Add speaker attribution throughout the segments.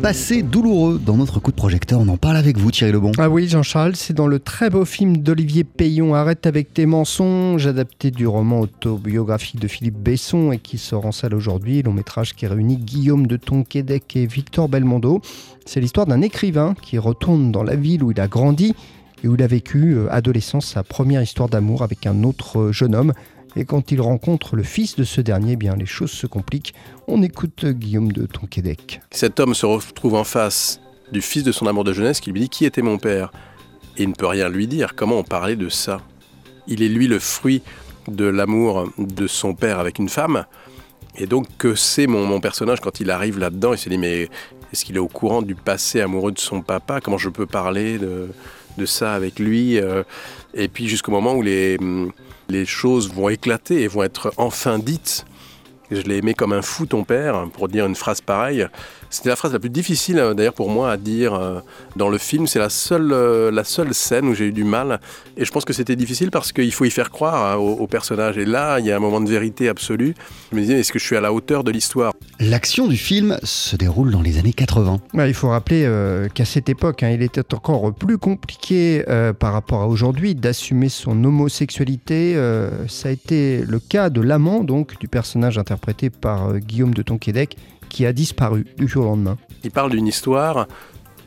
Speaker 1: passé douloureux dans notre coup de projecteur. On en parle avec vous, Thierry Lebon.
Speaker 2: Ah oui, Jean-Charles, c'est dans le très beau film d'Olivier Payon, Arrête avec tes mensonges, adapté du roman autobiographique de Philippe Besson et qui sort en salle aujourd'hui. Long métrage qui réunit Guillaume de Tonquédec et Victor Belmondo. C'est l'histoire d'un écrivain qui retourne dans la ville où il a grandi où il a vécu, euh, adolescent, sa première histoire d'amour avec un autre euh, jeune homme. Et quand il rencontre le fils de ce dernier, eh bien les choses se compliquent. On écoute Guillaume de Tonquédec.
Speaker 3: Cet homme se retrouve en face du fils de son amour de jeunesse qui lui dit qui était mon père? Et il ne peut rien lui dire. Comment on parlait de ça? Il est lui le fruit de l'amour de son père avec une femme. Et donc que c'est mon, mon, personnage quand il arrive là-dedans? Il se dit mais est-ce qu'il est au courant du passé amoureux de son papa? Comment je peux parler de, de ça avec lui euh, Et puis jusqu'au moment où les les choses vont éclater et vont être enfin dites. Je l'ai aimé comme un fou ton père, pour dire une phrase pareille. C'était la phrase la plus difficile euh, d'ailleurs pour moi à dire euh, dans le film. C'est la seule, euh, la seule scène où j'ai eu du mal. Et je pense que c'était difficile parce qu'il faut y faire croire hein, au, au, personnage. Et là, il y a un moment de vérité absolue. Je me disais, est-ce que je suis à la hauteur de l'histoire?
Speaker 1: L'action du film se déroule dans les années 80.
Speaker 2: Ouais, il faut rappeler euh, qu'à cette époque, hein, il était encore plus compliqué euh, par rapport à aujourd'hui d'assumer son homosexualité. Euh, ça a été le cas de l'amant donc du personnage interprété par Guillaume de Tonquédec qui a disparu du jour au lendemain.
Speaker 3: Il parle d'une histoire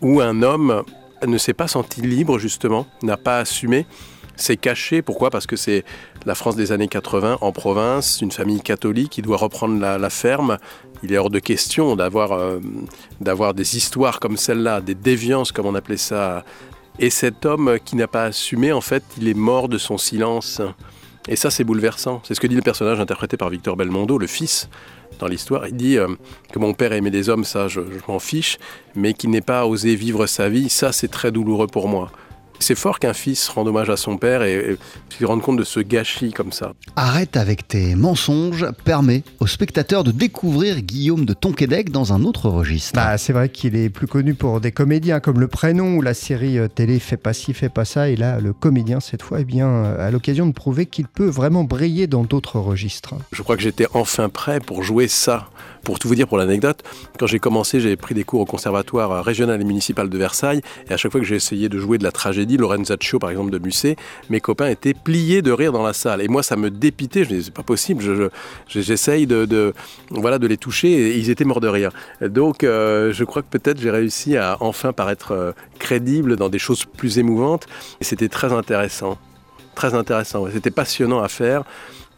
Speaker 3: où un homme ne s'est pas senti libre justement, n'a pas assumé, s'est caché. Pourquoi? Parce que c'est la France des années 80 en province, une famille catholique qui doit reprendre la, ferme. Il est hors de question d'avoir euh, d'avoir des histoires comme celle-là, des déviances comme on appelait ça. Et cet homme qui n'a pas assumé, en fait, il est mort de son silence. Et ça, c'est bouleversant. C'est ce que dit le personnage interprété par Victor Belmondo, le fils, dans l'histoire. Il dit euh, que mon père aimait des hommes, ça, je, je m'en fiche, mais qu'il n'ait pas osé vivre sa vie, ça, c'est très douloureux pour moi. C'est fort qu'un fils rende hommage à son père et, et se rende compte de ce gâchis comme ça.
Speaker 1: Arrête avec tes mensonges permet aux spectateurs de découvrir Guillaume de Tonquédec dans un autre registre.
Speaker 2: Bah, c'est vrai qu'il est plus connu pour des comédiens comme Le Prénom ou la série télé Fais pas ci, fais pas ça. Et là, le comédien, cette fois, eh bien, a l'occasion de prouver qu'il peut vraiment briller dans d'autres registres.
Speaker 3: Je crois que j'étais enfin prêt pour jouer ça. Pour tout vous dire, pour l'anecdote, quand j'ai commencé, j'ai pris des cours au conservatoire régional et municipal de Versailles. Et à chaque fois que j'ai essayé de jouer de la tragédie, Lorenzaccio par exemple de Musset, mes copains étaient pliés de rire dans la salle. Et moi, ça me dépitait. Je me disais, c'est pas possible. J'essaye je, je, de, voilà, de les toucher et ils étaient morts de rire. Donc, euh, je crois que peut-être j'ai réussi à enfin paraître euh, crédible dans des choses plus émouvantes. Et c'était très intéressant. Très intéressant. C'était passionnant à faire.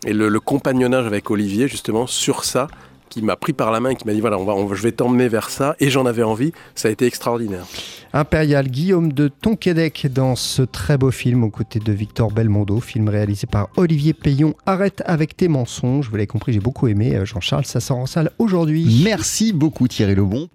Speaker 3: Et le compagnonnage avec Olivier, justement, sur ça, qui m'a pris par la main et qui m'a dit voilà, on va, on, je vais t'emmener vers ça. Et j'en avais envie. Ça a été extraordinaire.
Speaker 2: Impérial, Guillaume de Tonquédec dans ce très beau film aux côtés de Victor Belmondo, film réalisé par Olivier Payon. Arrête avec tes mensonges. Vous l'avez compris, j'ai beaucoup aimé. Jean-Charles, ça sort en salle aujourd'hui.
Speaker 1: Merci beaucoup Thierry Lebon.